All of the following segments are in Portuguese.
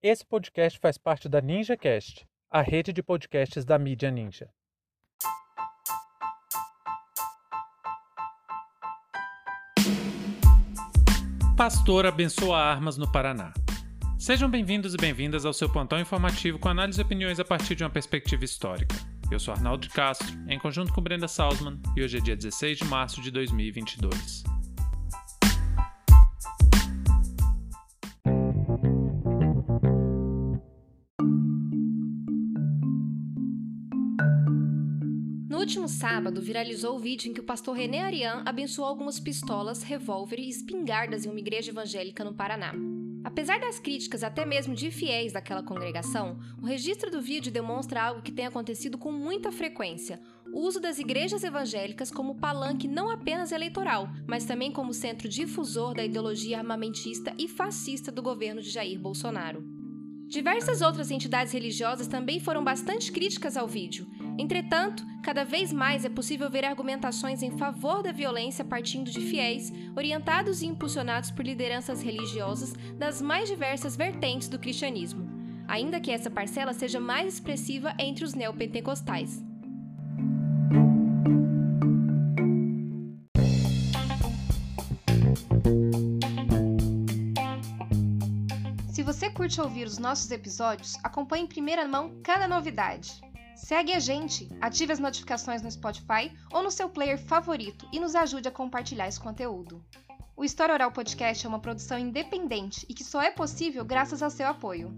Esse podcast faz parte da NinjaCast, a rede de podcasts da mídia Ninja. Pastor abençoa armas no Paraná. Sejam bem-vindos e bem-vindas ao seu plantão informativo com análise e opiniões a partir de uma perspectiva histórica. Eu sou Arnaldo Castro, em conjunto com Brenda Salzman, e hoje é dia 16 de março de 2022. Último sábado, viralizou o vídeo em que o pastor René Arian abençoou algumas pistolas, revólver e espingardas em uma igreja evangélica no Paraná. Apesar das críticas até mesmo de fiéis daquela congregação, o registro do vídeo demonstra algo que tem acontecido com muita frequência: o uso das igrejas evangélicas como palanque não apenas eleitoral, mas também como centro difusor da ideologia armamentista e fascista do governo de Jair Bolsonaro. Diversas outras entidades religiosas também foram bastante críticas ao vídeo. Entretanto, cada vez mais é possível ver argumentações em favor da violência partindo de fiéis, orientados e impulsionados por lideranças religiosas das mais diversas vertentes do cristianismo, ainda que essa parcela seja mais expressiva entre os neopentecostais. Se você curte ouvir os nossos episódios, acompanhe em primeira mão cada novidade. Segue a gente, ative as notificações no Spotify ou no seu player favorito e nos ajude a compartilhar esse conteúdo. O História Oral Podcast é uma produção independente e que só é possível graças ao seu apoio.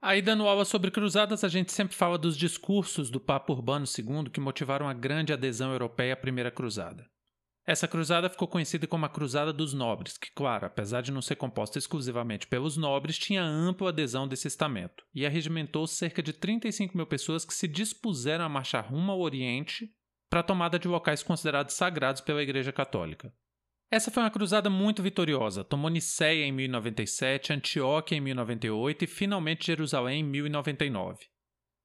Aí, dando aula sobre cruzadas, a gente sempre fala dos discursos do Papa Urbano II que motivaram a grande adesão europeia à Primeira Cruzada. Essa cruzada ficou conhecida como a Cruzada dos Nobres, que, claro, apesar de não ser composta exclusivamente pelos nobres, tinha ampla adesão desse estamento e arregimentou cerca de 35 mil pessoas que se dispuseram a marchar rumo ao Oriente para a tomada de locais considerados sagrados pela Igreja Católica. Essa foi uma cruzada muito vitoriosa. Tomou Niceia em 1097, Antioquia em 1098 e finalmente Jerusalém em 1099.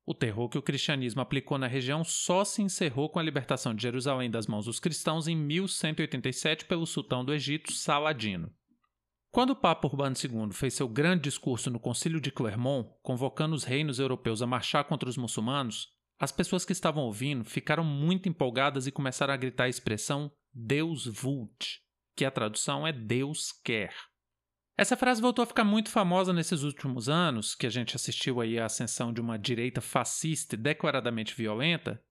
O terror que o cristianismo aplicou na região só se encerrou com a libertação de Jerusalém das mãos dos cristãos em 1187 pelo sultão do Egito, Saladino. Quando o Papa Urbano II fez seu grande discurso no Concílio de Clermont, convocando os reinos europeus a marchar contra os muçulmanos, as pessoas que estavam ouvindo ficaram muito empolgadas e começaram a gritar a expressão Deus vult, que a tradução é Deus quer. Essa frase voltou a ficar muito famosa nesses últimos anos, que a gente assistiu aí à ascensão de uma direita fascista e declaradamente violenta,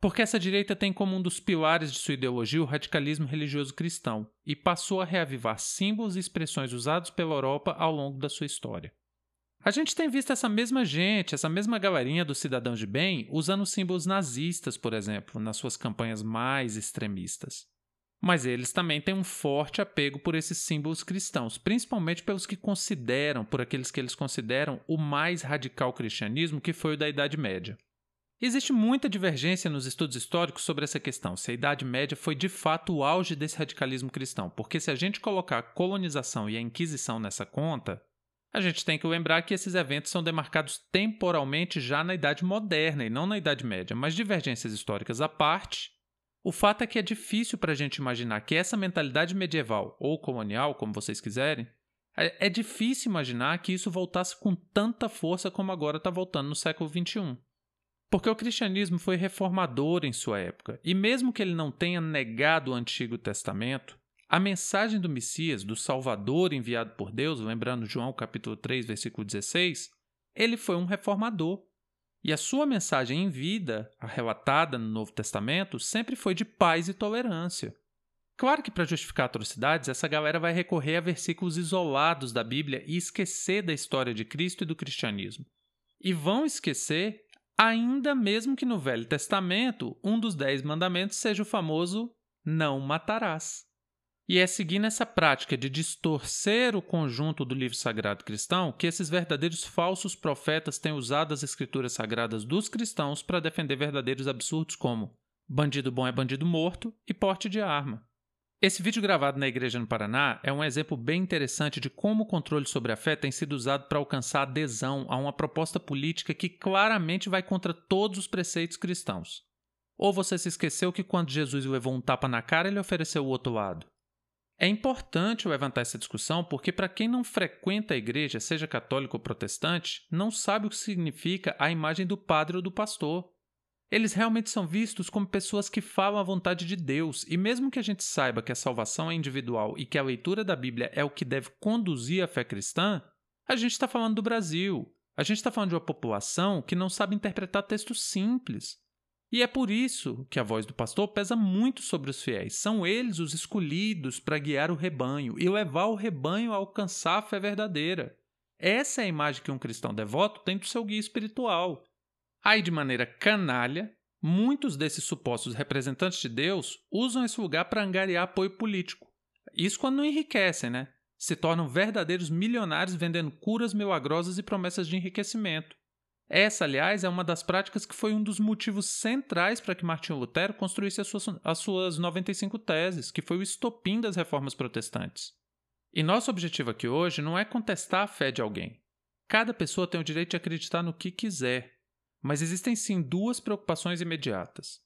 porque essa direita tem como um dos pilares de sua ideologia o radicalismo religioso cristão e passou a reavivar símbolos e expressões usados pela Europa ao longo da sua história. A gente tem visto essa mesma gente, essa mesma galerinha dos cidadãos de bem, usando símbolos nazistas, por exemplo, nas suas campanhas mais extremistas. Mas eles também têm um forte apego por esses símbolos cristãos, principalmente pelos que consideram, por aqueles que eles consideram o mais radical cristianismo que foi o da Idade Média. Existe muita divergência nos estudos históricos sobre essa questão, se a Idade Média foi de fato o auge desse radicalismo cristão, porque se a gente colocar a colonização e a Inquisição nessa conta, a gente tem que lembrar que esses eventos são demarcados temporalmente já na Idade Moderna e não na Idade Média, mas divergências históricas à parte, o fato é que é difícil para a gente imaginar que essa mentalidade medieval ou colonial, como vocês quiserem, é, é difícil imaginar que isso voltasse com tanta força como agora está voltando no século XXI. Porque o cristianismo foi reformador em sua época, e mesmo que ele não tenha negado o Antigo Testamento, a mensagem do Messias, do Salvador enviado por Deus, lembrando João capítulo 3, versículo 16, ele foi um reformador. E a sua mensagem em vida, relatada no Novo Testamento, sempre foi de paz e tolerância. Claro que para justificar atrocidades, essa galera vai recorrer a versículos isolados da Bíblia e esquecer da história de Cristo e do cristianismo. E vão esquecer, ainda mesmo que no Velho Testamento, um dos dez mandamentos seja o famoso não matarás. E é seguindo essa prática de distorcer o conjunto do livro sagrado cristão que esses verdadeiros falsos profetas têm usado as escrituras sagradas dos cristãos para defender verdadeiros absurdos como bandido bom é bandido morto e porte de arma. Esse vídeo gravado na igreja no Paraná é um exemplo bem interessante de como o controle sobre a fé tem sido usado para alcançar adesão a uma proposta política que claramente vai contra todos os preceitos cristãos. Ou você se esqueceu que quando Jesus levou um tapa na cara, ele ofereceu o outro lado? É importante levantar essa discussão porque, para quem não frequenta a igreja, seja católico ou protestante, não sabe o que significa a imagem do padre ou do pastor. Eles realmente são vistos como pessoas que falam a vontade de Deus, e mesmo que a gente saiba que a salvação é individual e que a leitura da Bíblia é o que deve conduzir a fé cristã, a gente está falando do Brasil. A gente está falando de uma população que não sabe interpretar textos simples. E é por isso que a voz do pastor pesa muito sobre os fiéis. São eles os escolhidos para guiar o rebanho e levar o rebanho a alcançar a fé verdadeira. Essa é a imagem que um cristão devoto tem do seu guia espiritual. Aí, de maneira canalha, muitos desses supostos representantes de Deus usam esse lugar para angariar apoio político. Isso quando não enriquecem, né? Se tornam verdadeiros milionários vendendo curas milagrosas e promessas de enriquecimento. Essa, aliás, é uma das práticas que foi um dos motivos centrais para que Martinho Lutero construísse as suas, as suas 95 teses, que foi o estopim das reformas protestantes. E nosso objetivo aqui hoje não é contestar a fé de alguém. Cada pessoa tem o direito de acreditar no que quiser, mas existem sim duas preocupações imediatas.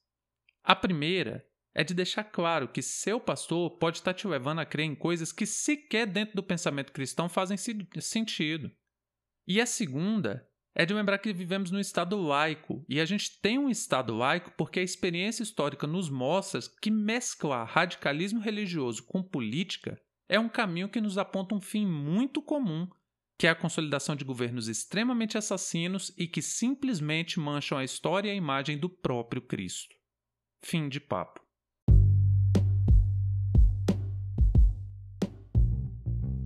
A primeira é de deixar claro que seu pastor pode estar te levando a crer em coisas que sequer dentro do pensamento cristão fazem sentido. E a segunda é de lembrar que vivemos num Estado laico, e a gente tem um Estado laico porque a experiência histórica nos mostra que mesclar radicalismo religioso com política é um caminho que nos aponta um fim muito comum que é a consolidação de governos extremamente assassinos e que simplesmente mancham a história e a imagem do próprio Cristo. Fim de papo.